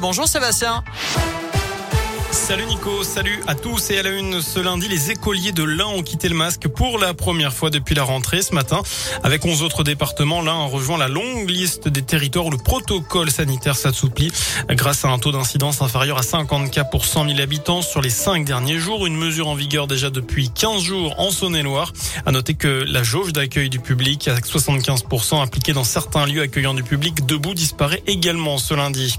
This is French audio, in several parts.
Bonjour Sébastien. Salut Nico, salut à tous et à la une ce lundi, les écoliers de l'Ain ont quitté le masque pour la première fois depuis la rentrée ce matin. Avec 11 autres départements, l'Ain rejoint la longue liste des territoires où le protocole sanitaire s'assouplit grâce à un taux d'incidence inférieur à 50 cas pour 100 000 habitants sur les cinq derniers jours, une mesure en vigueur déjà depuis 15 jours en Saône-et-Loire. À noter que la jauge d'accueil du public avec 75% appliquée dans certains lieux accueillant du public debout disparaît également ce lundi.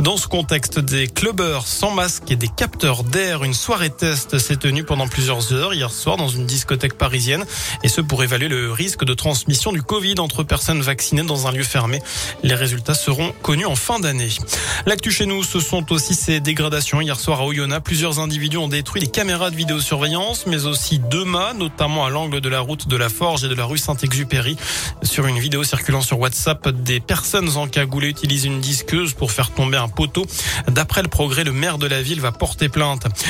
Dans ce contexte, des clubbers sans masque et des capteurs d'air, une soirée test s'est tenue pendant plusieurs heures hier soir dans une discothèque parisienne et ce pour évaluer le risque de transmission du Covid entre personnes vaccinées dans un lieu fermé. Les résultats seront connus en fin d'année. L'actu chez nous, ce sont aussi ces dégradations. Hier soir à Oyonnax, plusieurs individus ont détruit les caméras de vidéosurveillance, mais aussi deux mâts, notamment à l'angle de la route de la Forge et de la rue Saint-Exupéry. Sur une vidéo circulant sur WhatsApp, des personnes encagoulées utilisent une disqueuse pour faire tomber un poteau. D'après le progrès, le maire de la ville va porter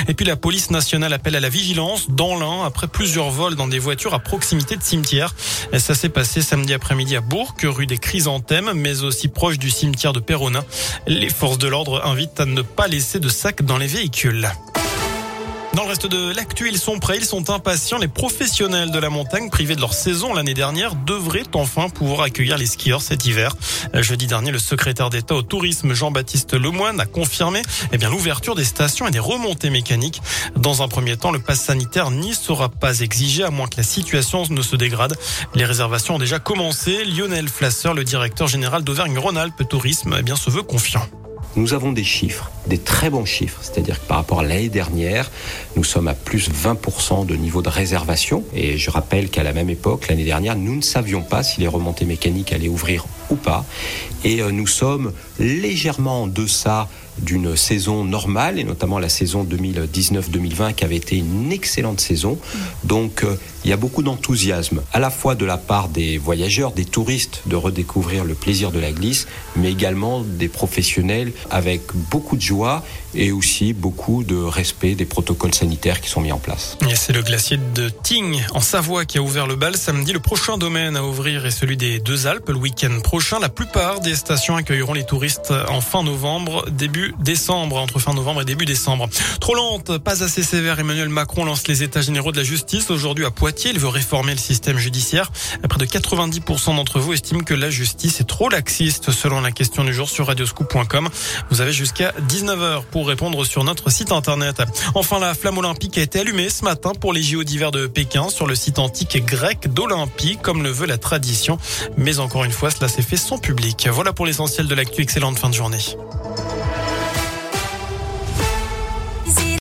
Et puis la police nationale appelle à la vigilance dans l'Ain après plusieurs vols dans des voitures à proximité de cimetières. Ça s'est passé samedi après-midi à Bourg, rue des Chrysanthèmes, mais aussi proche du cimetière de Perona. Les forces de l'ordre invitent à ne pas laisser de sacs dans les véhicules. Dans le reste de l'actu, ils sont prêts, ils sont impatients. Les professionnels de la montagne, privés de leur saison l'année dernière, devraient enfin pouvoir accueillir les skieurs cet hiver. Jeudi dernier, le secrétaire d'État au tourisme, Jean-Baptiste Lemoine, a confirmé eh bien, l'ouverture des stations et des remontées mécaniques. Dans un premier temps, le pass sanitaire n'y sera pas exigé, à moins que la situation ne se dégrade. Les réservations ont déjà commencé. Lionel Flasseur, le directeur général d'Auvergne-Rhône-Alpes Tourisme, eh bien, se veut confiant. Nous avons des chiffres, des très bons chiffres, c'est-à-dire que par rapport à l'année dernière, nous sommes à plus 20% de niveau de réservation. Et je rappelle qu'à la même époque, l'année dernière, nous ne savions pas si les remontées mécaniques allaient ouvrir ou pas. Et euh, nous sommes légèrement en deçà d'une saison normale, et notamment la saison 2019-2020 qui avait été une excellente saison. Donc euh, il y a beaucoup d'enthousiasme, à la fois de la part des voyageurs, des touristes, de redécouvrir le plaisir de la glisse, mais également des professionnels avec beaucoup de joie et aussi beaucoup de respect des protocoles sanitaires qui sont mis en place. C'est le glacier de Tignes en Savoie qui a ouvert le bal samedi. Le prochain domaine à ouvrir est celui des Deux Alpes le week-end prochain. La plupart des stations accueilleront les touristes en fin novembre, début décembre, entre fin novembre et début décembre. Trop lente, pas assez sévère. Emmanuel Macron lance les états généraux de la justice aujourd'hui à Poitiers. Il veut réformer le système judiciaire. Près de 90% d'entre vous estiment que la justice est trop laxiste selon la question du jour sur radioscoop.com. Vous avez jusqu'à 19h pour répondre sur notre site internet. Enfin, la flamme olympique a été allumée ce matin pour les JO d'hiver de Pékin sur le site antique grec d'Olympie, comme le veut la tradition. Mais encore une fois, cela s'est fait sans public. Voilà pour l'essentiel de l'actu. Excellente fin de journée.